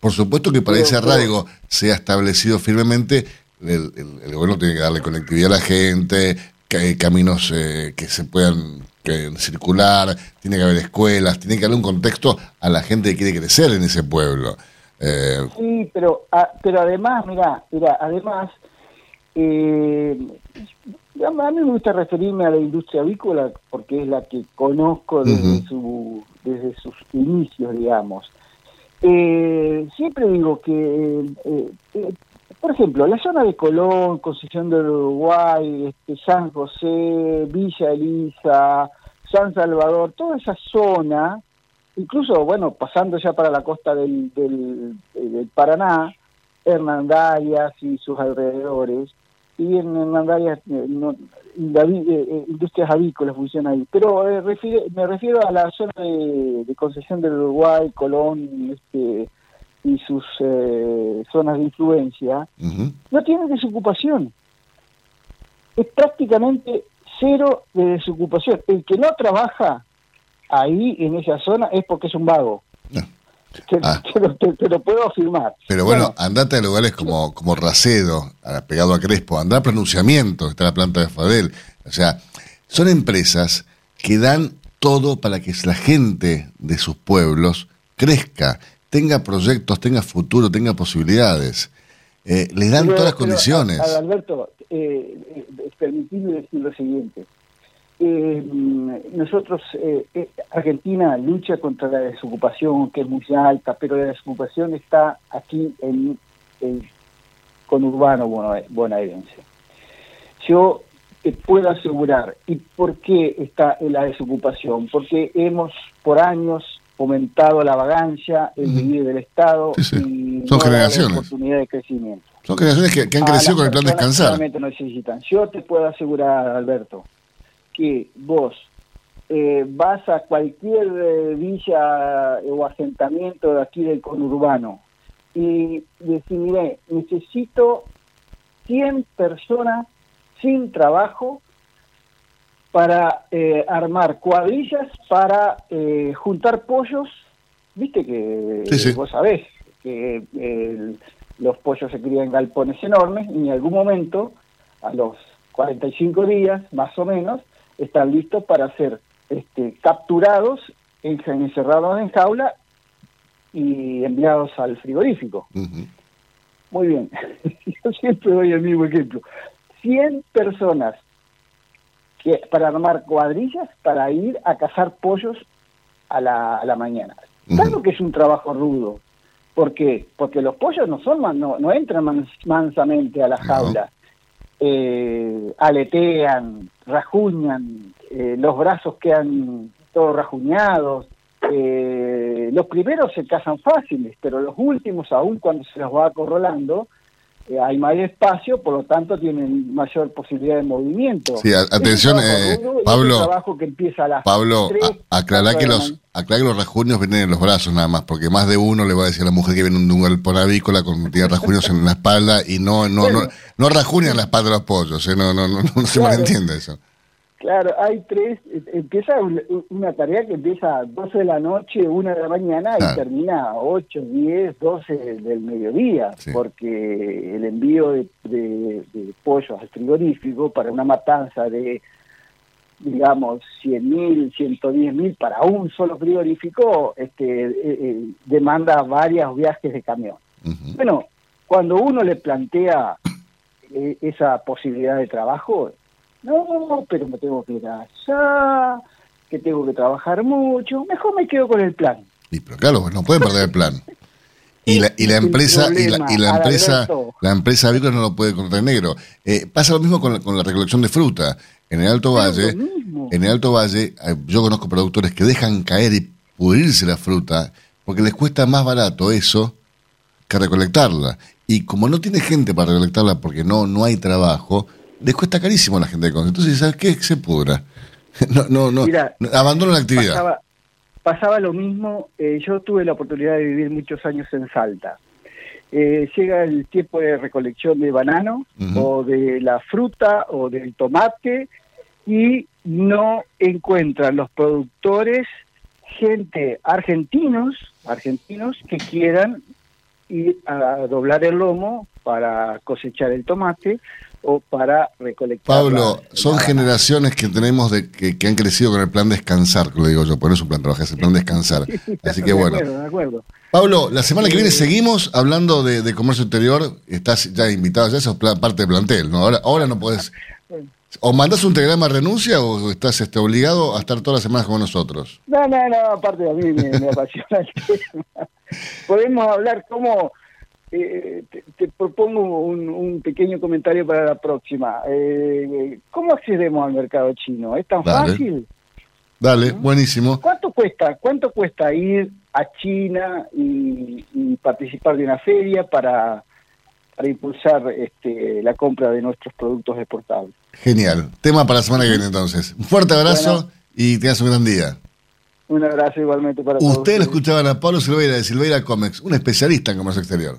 Por supuesto que para ese arraigo sea establecido firmemente, el, el- el gobierno tiene que darle conectividad a la gente, que caminos eh, que se puedan que circular, tiene que haber escuelas, tiene que haber un contexto a la gente que quiere crecer en ese pueblo. Eh, Sí, pero, a- pero además, mira, mira, además, eh, a mí me gusta referirme a la industria avícola porque es la que conozco desde, Ujú. su, desde sus inicios, digamos. Eh, siempre digo que, eh, eh, por ejemplo, la zona de Colón, Concesión del Uruguay, este, San José, Villa Elisa, San Salvador, toda esa zona, incluso, bueno, pasando ya para la costa del, del, del Paraná, Hernandarias y sus alrededores, y en eh, no, la vi- eh, eh, industrias avícolas funcionan ahí. Pero eh, refiere- me refiero a la zona de, de concesión del Uruguay, Colón este, y sus eh, zonas de influencia, no tienen desocupación. Es prácticamente cero de desocupación. El que no trabaja ahí en esa zona es porque es un vago. Te, Ah. te lo, te- te lo puedo afirmar. Pero bueno, andate a lugares como, como Racedo, a- pegado a Crespo, andá a pronunciamiento, está la planta de Fadel. O sea, son empresas que dan todo para que la gente de sus pueblos crezca, tenga proyectos, tenga futuro, tenga posibilidades. Eh, les dan Pero- todas las pero, condiciones. a- a- Alberto, eh, eh, permitidme decir lo siguiente. Eh, nosotros, eh, eh, Argentina lucha contra la desocupación, que es muy alta, pero la desocupación está aquí en el conurbano bonae- bonaerense. Yo te puedo asegurar, ¿y por qué está en la desocupación? Porque hemos por años fomentado la vagancia, el vivir del Estado Sí, sí. y Son no generaciones. oportunidad de crecimiento. Son generaciones que, que han crecido con el plan Descansar. realmente necesitan. Yo te puedo asegurar, Alberto, que vos eh, vas a cualquier eh, villa o asentamiento de aquí del conurbano y decís, mire, necesito 100 personas sin trabajo para eh, armar cuadrillas, para eh, juntar pollos. Viste que Sí, sí. vos sabés que eh, los pollos se crían en galpones enormes y en algún momento, a los 45 días más o menos, están listos para ser este, capturados, en- encerrados en jaula y enviados al frigorífico. Muy bien. Yo siempre doy el mismo ejemplo. 100 personas que para armar cuadrillas para ir a cazar pollos a la, a la mañana. Claro que es un trabajo rudo. ¿Por qué? Porque los pollos no son no, no entran mans- mansamente a la jaula. Eh, aletean, rajuñan, eh, los brazos quedan todos rajuñados. Eh, los primeros se cazan fáciles, pero los últimos, aún cuando se los va acorralando, eh, hay más espacio, por lo tanto tienen mayor posibilidad de movimiento. Sí, a- atención, eh, Pablo, un trabajo que empieza a las Pablo, a- aclará que los, aclará que los rajuños vienen en los brazos nada más, porque más de uno le va a decir a la mujer que viene de un galpón avícola con tiene rajuños en la espalda y no, no, no, no rajuñan la espalda de los pollos, ¿eh? no, no, no, no se Claro. malentiende eso. Claro, hay tres, eh, empieza un- una tarea que empieza a 12 de la noche, 1 de la mañana Claro. y termina a 8, 10, 12 del mediodía, Sí. porque el envío de, de- de pollos al frigorífico para una matanza de, digamos, 100 mil, 110 mil para un solo frigorífico, este, eh, eh, demanda varios viajes de camión. Bueno, cuando uno le plantea eh, esa posibilidad de trabajo, no, pero me tengo que ir allá, que tengo que trabajar mucho, mejor me quedo con el plan. Y, pero claro, no pueden perder el plan. Y la, y la empresa y la, y la empresa la empresa avícola no lo puede contratar en negro. Eh, pasa lo mismo con, la- con la recolección de fruta. En el Alto Valle, en el Alto Valle, eh, yo conozco productores que dejan caer y pudrirse la fruta porque les cuesta más barato eso que recolectarla. Y como no tiene gente para recolectarla porque no no hay trabajo, les cuesta carísimo a la gente de Conce. Entonces, ¿sabes qué? Se pudra. No, no, no. Mira, no, abandonan la actividad. Pasaba, pasaba lo mismo, eh, yo tuve la oportunidad de vivir muchos años en Salta. Eh, llega el tiempo de recolección de banano o de la fruta o del tomate y no encuentran los productores gente argentinos, argentinos que quieran ir a doblar el lomo para cosechar el tomate o para recolectar. Pablo, son generaciones que tenemos de que, que han crecido con el plan descansar, que lo digo yo, por eso es un plan trabajar, es el plan descansar. Así que de bueno. acuerdo, de acuerdo. Pablo, la semana que viene seguimos hablando de, de comercio exterior, estás ya invitado, ya sos parte del plantel, ¿no? Ahora, ahora no puedes. O mandas un telegrama de renuncia o estás este, obligado a estar todas las semanas con nosotros. No, no, no, aparte a mí me, me apasiona el tema. Podemos hablar cómo... eh, te, te propongo un, un pequeño comentario para la próxima. Eh, ¿Cómo accedemos al mercado chino? ¿Es tan Dale. fácil? Dale, buenísimo. ¿Cuánto cuesta? ¿Cuánto cuesta ir a China y, y participar de una feria para, para impulsar este, la compra de nuestros productos exportables? Genial. Tema para la semana que viene entonces. Un fuerte abrazo Bueno. y tengas un gran día. Un abrazo igualmente para todos. Ustedes lo escuchaban a Pablo Silveira de Silveira Comex, un especialista en comercio exterior.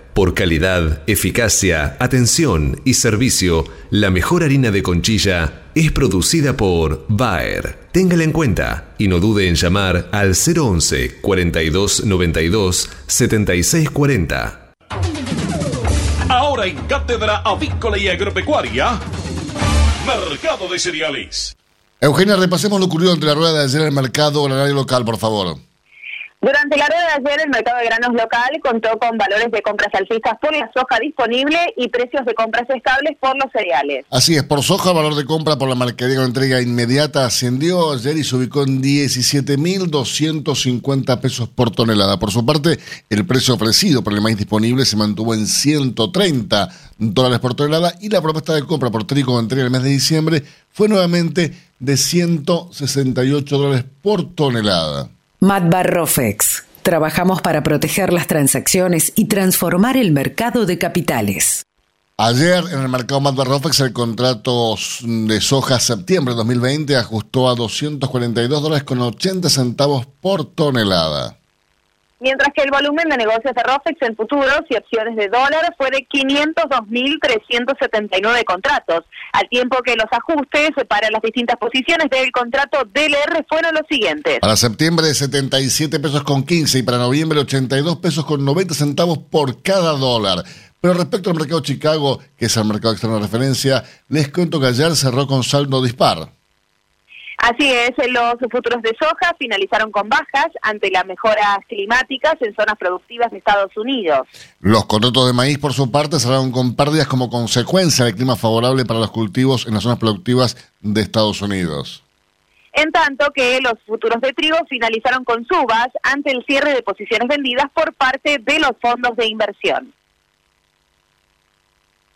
Por calidad, eficacia, atención y servicio, la mejor harina de conchilla es producida por Bayer. Téngala en cuenta y no dude en llamar al 011 42 92 76 40. Ahora en Cátedra Avícola y Agropecuaria, Mercado de Cereales. Eugenia, repasemos lo ocurrido entre la rueda de ayer en el mercado local, por favor. Durante la rueda de ayer, el mercado de granos local contó con valores de compras alcistas por la soja disponible y precios de compras estables por los cereales. Así es, por soja, valor de compra por la mercadería con entrega inmediata ascendió ayer y se ubicó en 17.250 pesos por tonelada. Por su parte, el precio ofrecido por el maíz disponible se mantuvo en 130 dólares por tonelada y la propuesta de compra por trigo con entrega el mes de diciembre fue nuevamente de 168 dólares por tonelada. Matbarrofex. Trabajamos para proteger las transacciones y transformar el mercado de capitales. Ayer en el mercado Matbarrofex el contrato de soja septiembre de 2020 ajustó a 242 dólares con 80 centavos por tonelada. Mientras que el volumen de negocios de ROFEX en futuros y opciones de dólar fue de 502.379 contratos, al tiempo que los ajustes para las distintas posiciones del contrato DLR fueron los siguientes. Para septiembre 77 pesos con 15 y para noviembre 82 pesos con 90 centavos por cada dólar. Pero respecto al mercado Chicago, que es el mercado externo de referencia, les cuento que ayer cerró con saldo dispar. Así es, los futuros de soja finalizaron con bajas ante las mejoras climáticas en zonas productivas de Estados Unidos. Los contratos de maíz, por su parte, cerraron con pérdidas como consecuencia del clima favorable para los cultivos en las zonas productivas de Estados Unidos. En tanto que los futuros de trigo finalizaron con subas ante el cierre de posiciones vendidas por parte de los fondos de inversión.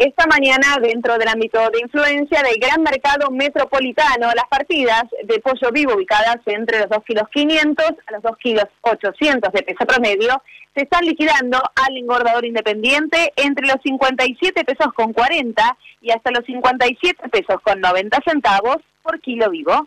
Esta mañana, dentro del ámbito de influencia del gran mercado metropolitano, las partidas de pollo vivo ubicadas entre los 2 kilos 500 a los 2 kilos 800 de peso promedio se están liquidando al engordador independiente entre los 57 pesos con 40 y hasta los 57 pesos con 90 centavos por kilo vivo.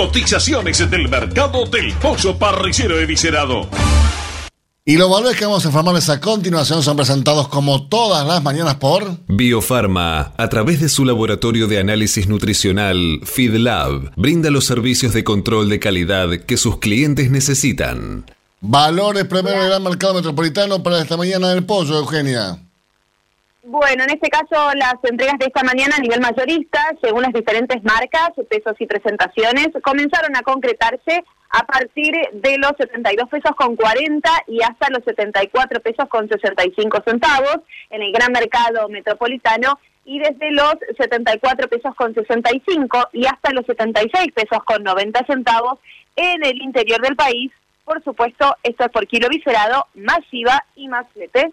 Cotizaciones del mercado del pollo parricero eviscerado. Y los valores que vamos a informarles a continuación son presentados como todas las mañanas por Biofarma, a través de su laboratorio de análisis nutricional FeedLab, brinda los servicios de control de calidad que sus clientes necesitan. Valores primero del gran mercado metropolitano para esta mañana del pollo, Eugenia. Bueno, en este caso las entregas de esta mañana a nivel mayorista, según las diferentes marcas, pesos y presentaciones, comenzaron a concretarse a partir de los 72 pesos con 40 y hasta los 74 pesos con 65 centavos en el gran mercado metropolitano y desde los 74 pesos con 65 y hasta los 76 pesos con 90 centavos en el interior del país. Por supuesto, esto es por kilo viscerado, más IVA y más flete.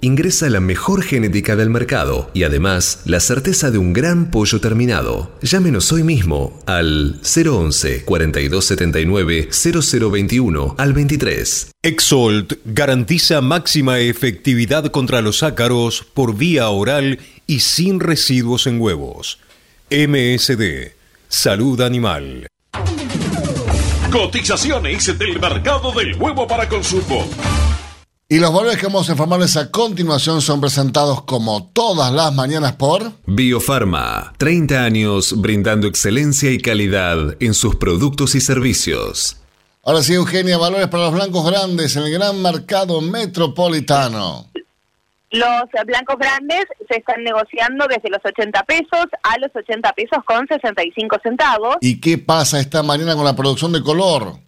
ingresa la mejor genética del mercado y además la certeza de un gran pollo terminado. Llámenos hoy mismo al 011 4279 0021 al 23. Exolt garantiza máxima efectividad contra los ácaros por vía oral y sin residuos en huevos. MSD, Salud Animal. Cotizaciones del mercado del huevo para consumo. Y los valores que vamos a informarles a continuación son presentados como todas las mañanas por Biofarma, 30 años brindando excelencia y calidad en sus productos y servicios. Ahora sí, Eugenia, valores para los blancos grandes en el gran mercado metropolitano. Los blancos grandes se están negociando desde los 80 pesos a los 80 pesos con 65 centavos. ¿Y qué pasa esta mañana con la producción de color?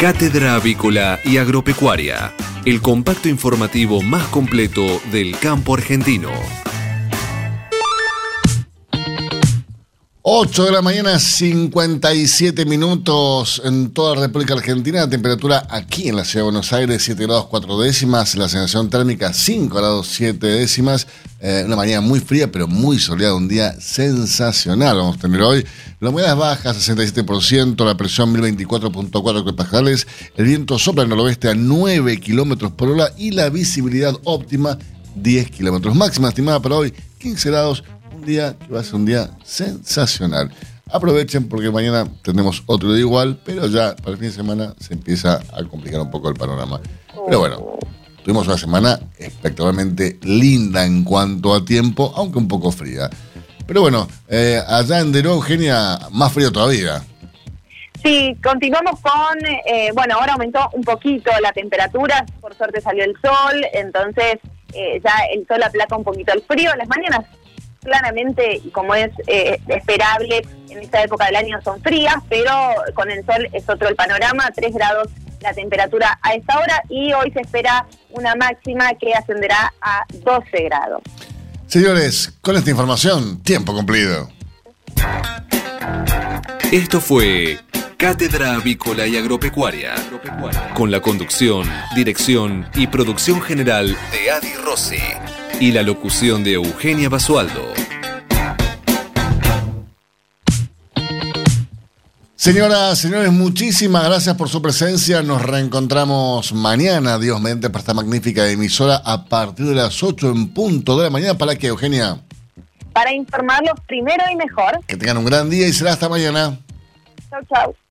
Cátedra Avícola y Agropecuaria, el compacto informativo más completo del campo argentino. 8 de la mañana, 57 minutos en toda la República Argentina. La temperatura aquí en la ciudad de Buenos Aires, 7 grados 4 décimas. La sensación térmica, 5 grados 7 décimas. Eh, una mañana muy fría, pero muy soleada. Un día sensacional vamos a tener hoy. La humedad es baja, 67%. La presión, 1024.4 hectopascales. El viento sopla en noroeste a 9 kilómetros por hora. Y la visibilidad óptima, 10 kilómetros. Máxima estimada para hoy, 15 grados un día que va a ser un día sensacional. Aprovechen porque mañana tendremos otro día igual, pero ya para el fin de semana se empieza a complicar un poco el panorama. Pero bueno, tuvimos una semana espectacularmente linda en cuanto a tiempo, aunque un poco fría. Pero bueno, eh, allá en Deró, Eugenia, más frío todavía. Sí, continuamos con, eh, bueno, ahora aumentó un poquito la temperatura, por suerte salió el sol, entonces eh, ya el sol aplaca un poquito el frío. Las mañanas claramente, y como es eh, esperable, en esta época del año son frías, pero con el sol es otro el panorama, 3 grados la temperatura a esta hora y hoy se espera una máxima que ascenderá a 12 grados. Señores, con esta información, tiempo cumplido. Esto fue Cátedra Avícola y Agropecuaria, con la conducción, dirección y producción general de Adi Rossi y la locución de Eugenia Basualdo. Señoras, señores, muchísimas gracias por su presencia. Nos reencontramos mañana, Dios mediante, para esta magnífica emisora a partir de las 8 en punto de la mañana. ¿Para qué, Eugenia? Para informarlos primero y mejor. Que tengan un gran día y será hasta mañana. Chau, chau.